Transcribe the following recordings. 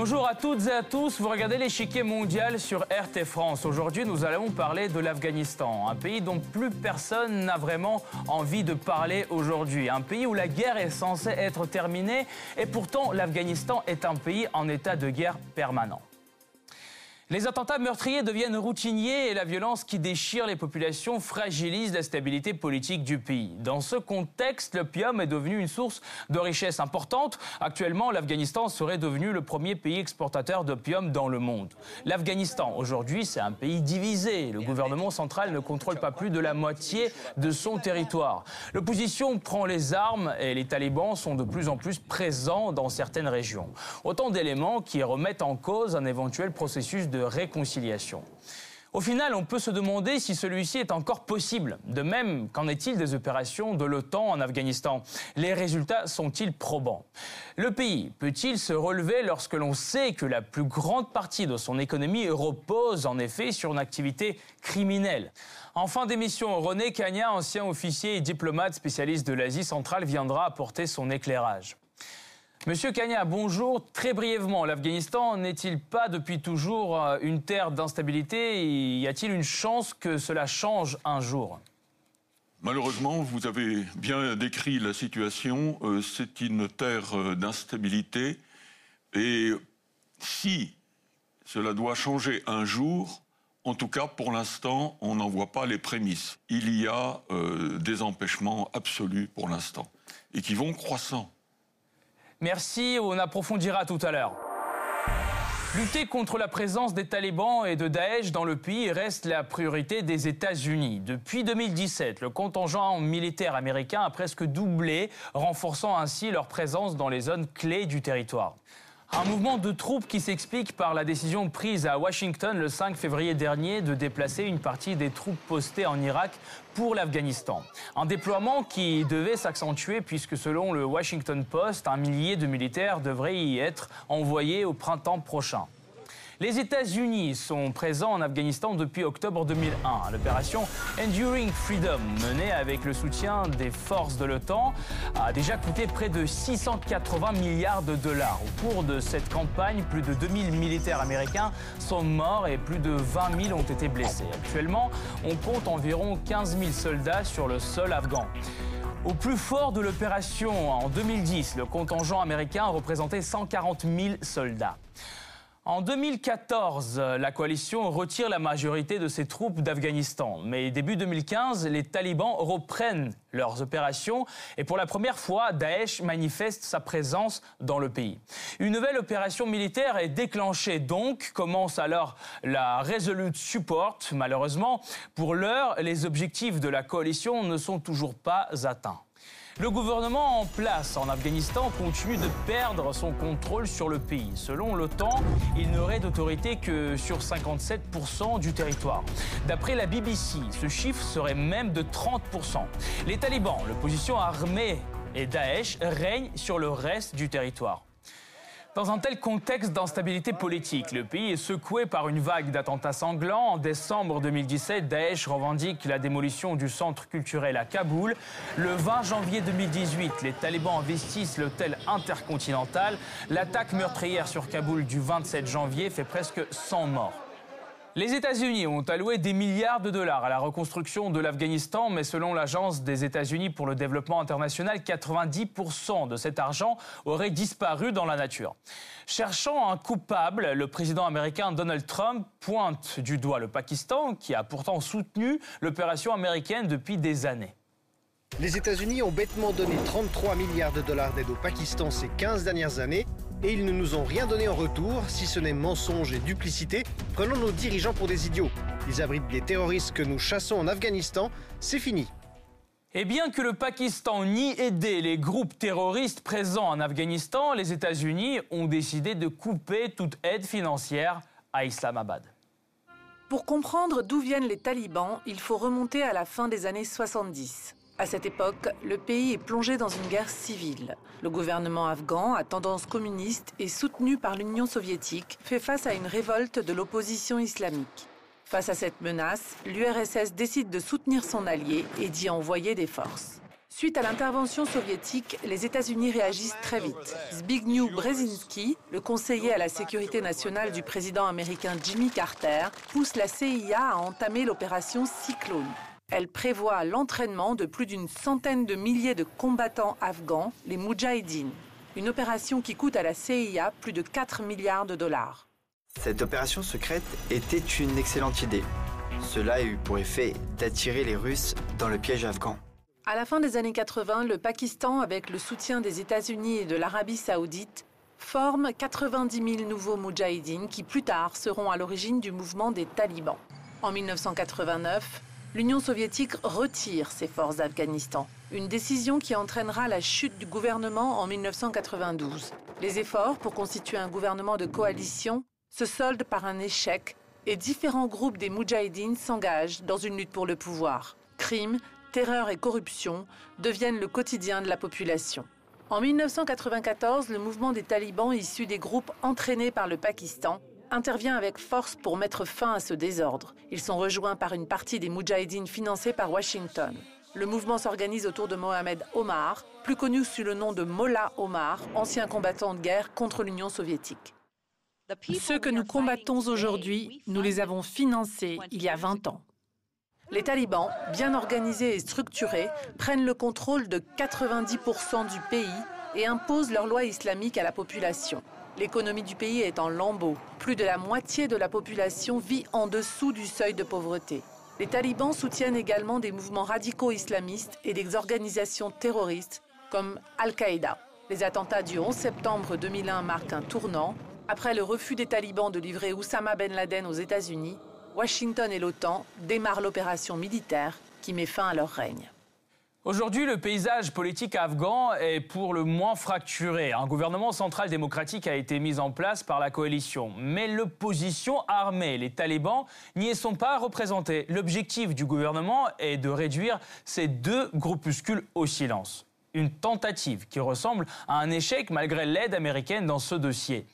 Bonjour à toutes et à tous, vous regardez l'échiquier mondial sur RT France. Aujourd'hui, nous allons parler de l'Afghanistan, un pays dont plus personne n'a vraiment envie de parler aujourd'hui. Un pays où la guerre est censée être terminée et pourtant l'Afghanistan est un pays en état de guerre permanent. Les attentats meurtriers deviennent routiniers et la violence qui déchire les populations fragilise la stabilité politique du pays. Dans ce contexte, l'opium est devenu une source de richesse importante. Actuellement, l'Afghanistan serait devenu le premier pays exportateur d'opium dans le monde. L'Afghanistan, aujourd'hui, c'est un pays divisé. Le gouvernement central ne contrôle pas plus de la moitié de son territoire. L'opposition prend les armes et les talibans sont de plus en plus présents dans certaines régions. Autant d'éléments qui remettent en cause un éventuel processus de réconciliation. Au final, on peut se demander si celui-ci est encore possible. De même, qu'en est-il des opérations de l'OTAN en Afghanistan? Les résultats sont-ils probants? Le pays peut-il se relever lorsque l'on sait que la plus grande partie de son économie repose en effet sur une activité criminelle? En fin d'émission, René Cagna, ancien officier et diplomate spécialiste de l'Asie centrale, viendra apporter son éclairage. Monsieur Kanya, bonjour. Très brièvement, l'Afghanistan n'est-il pas depuis toujours euh, une terre d'instabilité? Y a-t-il une chance que cela change un jour? Malheureusement, vous avez bien décrit la situation. Euh, c'est une terre euh, d'instabilité. Et si cela doit changer un jour, en tout cas, pour l'instant, on n'en voit pas les prémices. Il y a des empêchements absolus pour l'instant et qui vont croissant. Merci, on approfondira tout à l'heure. Lutter contre la présence des talibans et de Daesh dans le pays reste la priorité des États-Unis. Depuis 2017, le contingent militaire américain a presque doublé, renforçant ainsi leur présence dans les zones clés du territoire. Un mouvement de troupes qui s'explique par la décision prise à Washington le 5 février dernier de déplacer une partie des troupes postées en Irak pour l'Afghanistan. Un déploiement qui devait s'accentuer puisque selon le Washington Post, un millier de militaires devraient y être envoyés au printemps prochain. Les États-Unis sont présents en Afghanistan depuis octobre 2001. L'opération Enduring Freedom, menée avec le soutien des forces de l'OTAN, a déjà coûté près de 680 milliards de dollars. Au cours de cette campagne, plus de 2000 militaires américains sont morts et plus de 20 000 ont été blessés. Actuellement, on compte environ 15 000 soldats sur le sol afghan. Au plus fort de l'opération, en 2010, le contingent américain représentait 140 000 soldats. En 2014, la coalition retire la majorité de ses troupes d'Afghanistan. Mais début 2015, les talibans reprennent leurs opérations et pour la première fois, Daesh manifeste sa présence dans le pays. Une nouvelle opération militaire est déclenchée donc, commence alors la Resolute Support. Malheureusement, pour l'heure, les objectifs de la coalition ne sont toujours pas atteints. Le gouvernement en place en Afghanistan continue de perdre son contrôle sur le pays. Selon l'OTAN, il n'aurait d'autorité que sur 57% du territoire. D'après la BBC, ce chiffre serait même de 30%. Les talibans, l'opposition armée et Daesh règnent sur le reste du territoire. Dans un tel contexte d'instabilité politique, le pays est secoué par une vague d'attentats sanglants. En décembre 2017, Daesh revendique la démolition du centre culturel à Kaboul. Le 20 janvier 2018, les talibans investissent l'hôtel intercontinental. L'attaque meurtrière sur Kaboul du 27 janvier fait presque 100 morts. Les États-Unis ont alloué des milliards de dollars à la reconstruction de l'Afghanistan, mais selon l'Agence des États-Unis pour le développement international, 90% de cet argent aurait disparu dans la nature. Cherchant un coupable, le président américain Donald Trump pointe du doigt le Pakistan, qui a pourtant soutenu l'opération américaine depuis des années. Les États-Unis ont bêtement donné 33 milliards de dollars d'aide au Pakistan ces 15 dernières années et ils ne nous ont rien donné en retour, si ce n'est mensonge et duplicité. Prenons nos dirigeants pour des idiots. Ils abritent des terroristes que nous chassons en Afghanistan. C'est fini. Et bien que le Pakistan nie aider les groupes terroristes présents en Afghanistan, les États-Unis ont décidé de couper toute aide financière à Islamabad. Pour comprendre d'où viennent les talibans, il faut remonter à la fin des années 70. À cette époque, le pays est plongé dans une guerre civile. Le gouvernement afghan, à tendance communiste et soutenu par l'Union soviétique, fait face à une révolte de l'opposition islamique. Face à cette menace, l'URSS décide de soutenir son allié et d'y envoyer des forces. Suite à l'intervention soviétique, les États-Unis réagissent très vite. Zbigniew Brzezinski, le conseiller à la sécurité nationale du président américain Jimmy Carter, pousse la CIA à entamer l'opération Cyclone. Elle prévoit l'entraînement de plus d'une centaine de milliers de combattants afghans, les Moudjahidines. Une opération qui coûte à la CIA plus de 4 milliards de dollars. Cette opération secrète était une excellente idée. Cela a eu pour effet d'attirer les Russes dans le piège afghan. À la fin des années 80, le Pakistan, avec le soutien des États-Unis et de l'Arabie saoudite, forme 90 000 nouveaux Moudjahidines qui plus tard seront à l'origine du mouvement des talibans. En 1989, l'Union soviétique retire ses forces d'Afghanistan, une décision qui entraînera la chute du gouvernement en 1992. Les efforts pour constituer un gouvernement de coalition se soldent par un échec et différents groupes des Moudjahidines s'engagent dans une lutte pour le pouvoir. Crimes, terreur et corruption deviennent le quotidien de la population. En 1994, le mouvement des talibans issu des groupes entraînés par le Pakistan intervient avec force pour mettre fin à ce désordre. Ils sont rejoints par une partie des Moudjahidines financés par Washington. Le mouvement s'organise autour de Mohamed Omar, plus connu sous le nom de Mollah Omar, ancien combattant de guerre contre l'Union soviétique. Ceux que nous combattons aujourd'hui, nous les avons financés il y a 20 ans. Les talibans, bien organisés et structurés, prennent le contrôle de 90% du pays et imposent leur loi islamique à la population. L'économie du pays est en lambeaux. Plus de la moitié de la population vit en dessous du seuil de pauvreté. Les talibans soutiennent également des mouvements radicaux islamistes et des organisations terroristes comme Al-Qaïda. Les attentats du 11 septembre 2001 marquent un tournant. Après le refus des talibans de livrer Oussama Ben Laden aux États-Unis, Washington et l'OTAN démarrent l'opération militaire qui met fin à leur règne. Aujourd'hui, le paysage politique afghan est pour le moins fracturé. Un gouvernement central démocratique a été mis en place par la coalition. Mais l'opposition armée, les talibans, n'y sont pas représentés. L'objectif du gouvernement est de réduire ces deux groupuscules au silence. Une tentative qui ressemble à un échec malgré l'aide américaine dans ce dossier.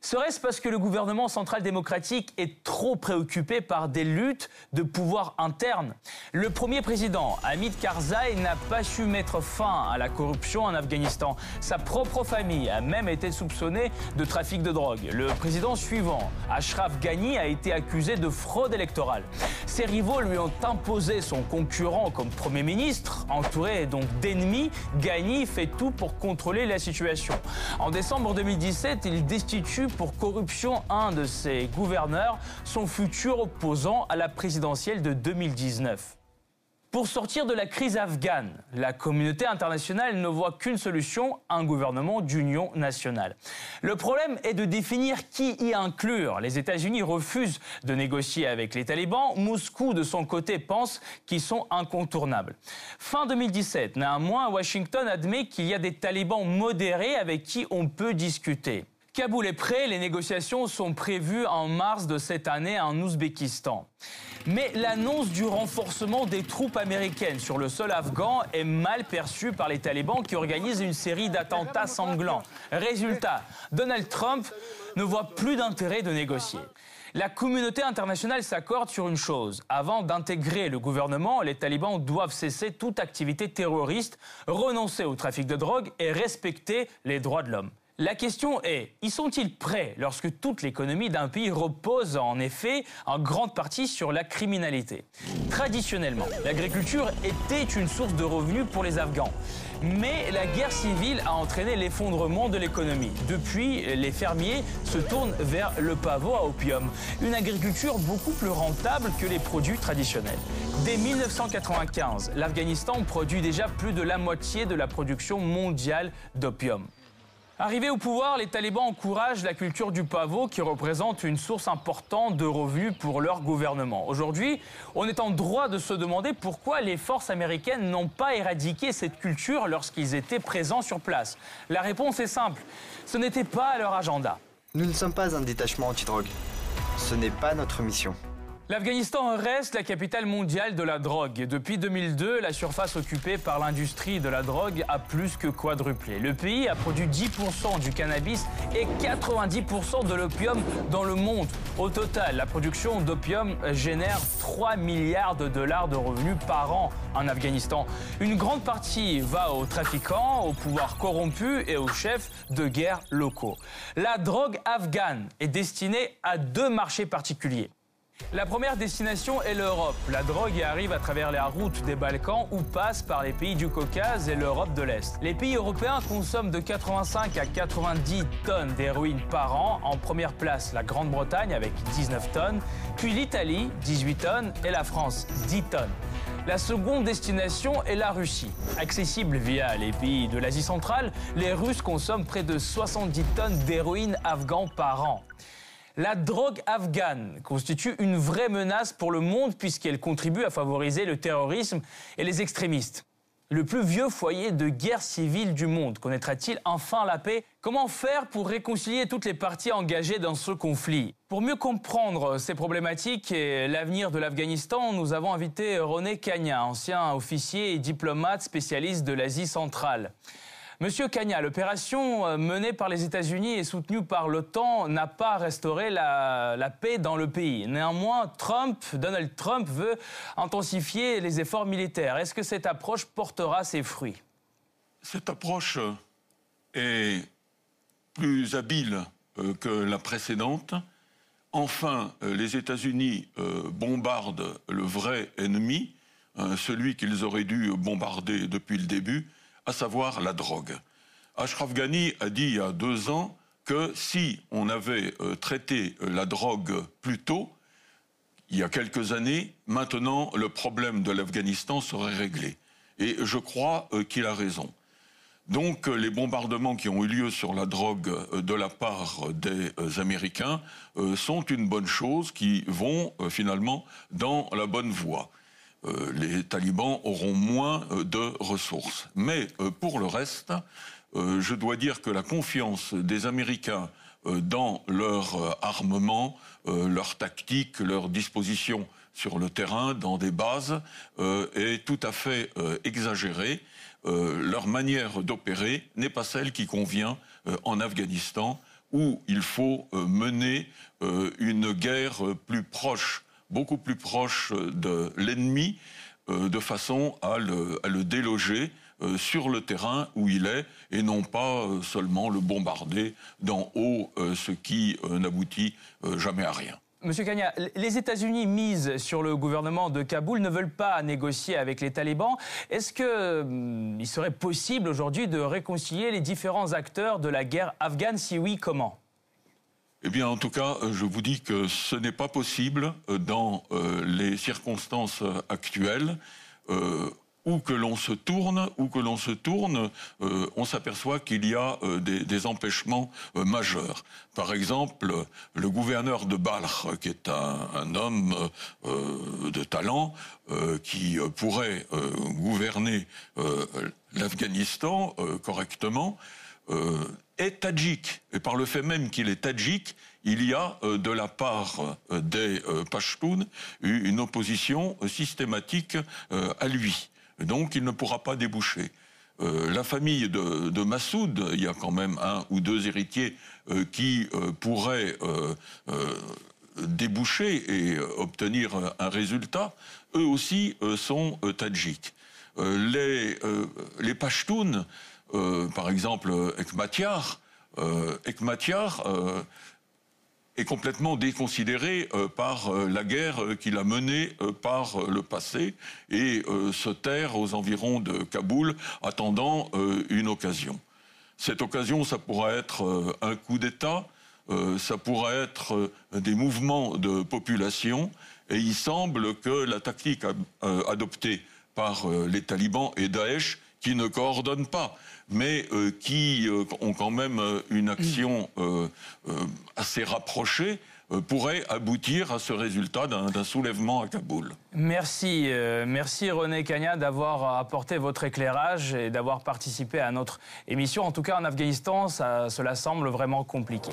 Serait-ce parce que le gouvernement central démocratique est trop préoccupé par des luttes de pouvoir interne? Le premier président, Hamid Karzai, n'a pas su mettre fin à la corruption en Afghanistan. Sa propre famille a même été soupçonnée de trafic de drogue. Le président suivant, Ashraf Ghani, a été accusé de fraude électorale. Ses rivaux lui ont imposé son concurrent comme Premier ministre. Entouré donc d'ennemis, Ghani fait tout pour contrôler la situation. En décembre 2017, il destitue pour corruption un de ses gouverneurs, son futur opposant à la présidentielle de 2019. Pour sortir de la crise afghane, la communauté internationale ne voit qu'une solution, un gouvernement d'union nationale. Le problème est de définir qui y inclure. Les États-Unis refusent de négocier avec les talibans. Moscou, de son côté, pense qu'ils sont incontournables. Fin 2017, néanmoins, Washington admet qu'il y a des talibans modérés avec qui on peut discuter. Kaboul est prêt, les négociations sont prévues en mars de cette année en Ouzbékistan. Mais l'annonce du renforcement des troupes américaines sur le sol afghan est mal perçue par les talibans qui organisent une série d'attentats sanglants. Résultat, Donald Trump ne voit plus d'intérêt de négocier. La communauté internationale s'accorde sur une chose. Avant d'intégrer le gouvernement, les talibans doivent cesser toute activité terroriste, renoncer au trafic de drogue et respecter les droits de l'homme. La question est, y sont-ils prêts lorsque toute l'économie d'un pays repose en effet en grande partie sur la criminalité? Traditionnellement, l'agriculture était une source de revenus pour les Afghans. Mais la guerre civile a entraîné l'effondrement de l'économie. Depuis, les fermiers se tournent vers le pavot à opium, une agriculture beaucoup plus rentable que les produits traditionnels. Dès 1995, l'Afghanistan produit déjà plus de la moitié de la production mondiale d'opium. Arrivés au pouvoir, les talibans encouragent la culture du pavot qui représente une source importante de revenus pour leur gouvernement. Aujourd'hui, on est en droit de se demander pourquoi les forces américaines n'ont pas éradiqué cette culture lorsqu'ils étaient présents sur place. La réponse est simple, ce n'était pas leur agenda. Nous ne sommes pas un détachement anti-drogue. Ce n'est pas notre mission. L'Afghanistan reste la capitale mondiale de la drogue. Depuis 2002, la surface occupée par l'industrie de la drogue a plus que quadruplé. Le pays a produit 10% du cannabis et 90% de l'opium dans le monde. Au total, la production d'opium génère 3 milliards de dollars de revenus par an en Afghanistan. Une grande partie va aux trafiquants, aux pouvoirs corrompus et aux chefs de guerre locaux. La drogue afghane est destinée à deux marchés particuliers. La première destination est l'Europe. La drogue y arrive à travers la route des Balkans ou passe par les pays du Caucase et l'Europe de l'Est. Les pays européens consomment de 85 à 90 tonnes d'héroïne par an. En première place, la Grande-Bretagne avec 19 tonnes, puis l'Italie, 18 tonnes, et la France, 10 tonnes. La seconde destination est la Russie. Accessible via les pays de l'Asie centrale, les Russes consomment près de 70 tonnes d'héroïne afghan par an. La drogue afghane constitue une vraie menace pour le monde puisqu'elle contribue à favoriser le terrorisme et les extrémistes. Le plus vieux foyer de guerre civile du monde connaîtra-t-il enfin la paix? Comment faire pour réconcilier toutes les parties engagées dans ce conflit? Pour mieux comprendre ces problématiques et l'avenir de l'Afghanistan, nous avons invité René Kanya, ancien officier et diplomate spécialiste de l'Asie centrale. Monsieur Kanya, l'opération euh, menée par les États-Unis et soutenue par l'OTAN n'a pas restauré la, paix dans le pays. Néanmoins, Trump, Donald Trump veut intensifier les efforts militaires. Est-ce que cette approche portera ses fruits? Cette approche est plus habile euh, que la précédente. Enfin, euh, les États-Unis bombardent le vrai ennemi, celui qu'ils auraient dû bombarder depuis le début, à savoir la drogue. Ashraf Ghani a dit il y a deux ans que si on avait euh, traité euh, la drogue plus tôt, il y a quelques années, maintenant le problème de l'Afghanistan serait réglé. Et je crois euh, qu'il a raison. Donc les bombardements qui ont eu lieu sur la drogue de la part des Américains sont une bonne chose, qui vont finalement dans la bonne voie. Euh, les talibans auront moins euh, de ressources. Mais euh, pour le reste, je dois dire que la confiance des Américains dans leur armement, leur tactique, leur disposition sur le terrain, dans des bases, est tout à fait exagérée. leur manière d'opérer n'est pas celle qui convient en Afghanistan, où il faut mener une guerre plus proche beaucoup plus proche de l'ennemi, euh, de façon à le, déloger euh, sur le terrain où il est et non pas euh, seulement le bombarder d'en haut, ce qui n'aboutit jamais à rien. Monsieur Kanya, les États-Unis misent sur le gouvernement de Kaboul, ne veulent pas négocier avec les talibans. Est-ce qu'il hum, serait possible aujourd'hui de réconcilier les différents acteurs de la guerre afghane? Si oui, comment? Eh bien, en tout cas, euh, je vous dis que ce n'est pas possible euh, dans euh, les circonstances actuelles. où que l'on se tourne, où que l'on se tourne, on s'aperçoit qu'il y a des, empêchements majeurs. Par exemple, le gouverneur de Balkh, qui est un, homme de talent, qui pourrait gouverner l'Afghanistan correctement, est tadjik. Et par le fait même qu'il est tadjik, il y a euh, de la part euh, des euh, Pashtuns une opposition systématique à lui. Donc il ne pourra pas déboucher. la famille de, Massoud, il y a quand même un ou deux héritiers qui pourraient déboucher et obtenir un résultat, eux aussi sont tadjiks. les, les Pashtuns euh, par exemple, euh, Ekmatyar euh, est complètement déconsidéré par la guerre qu'il a menée par le passé et se terre aux environs de Kaboul, attendant une occasion. Cette occasion, ça pourrait être un coup d'État, ça pourrait être des mouvements de population, et il semble que la tactique adoptée par les talibans et Daesh, qui ne coordonnent pas, mais euh, qui euh, ont quand même euh, une action assez rapprochée, pourrait aboutir à ce résultat d'un soulèvement à Kaboul. Merci, merci René Kanya d'avoir apporté votre éclairage et d'avoir participé à notre émission. En tout cas, en Afghanistan, ça, cela semble vraiment compliqué.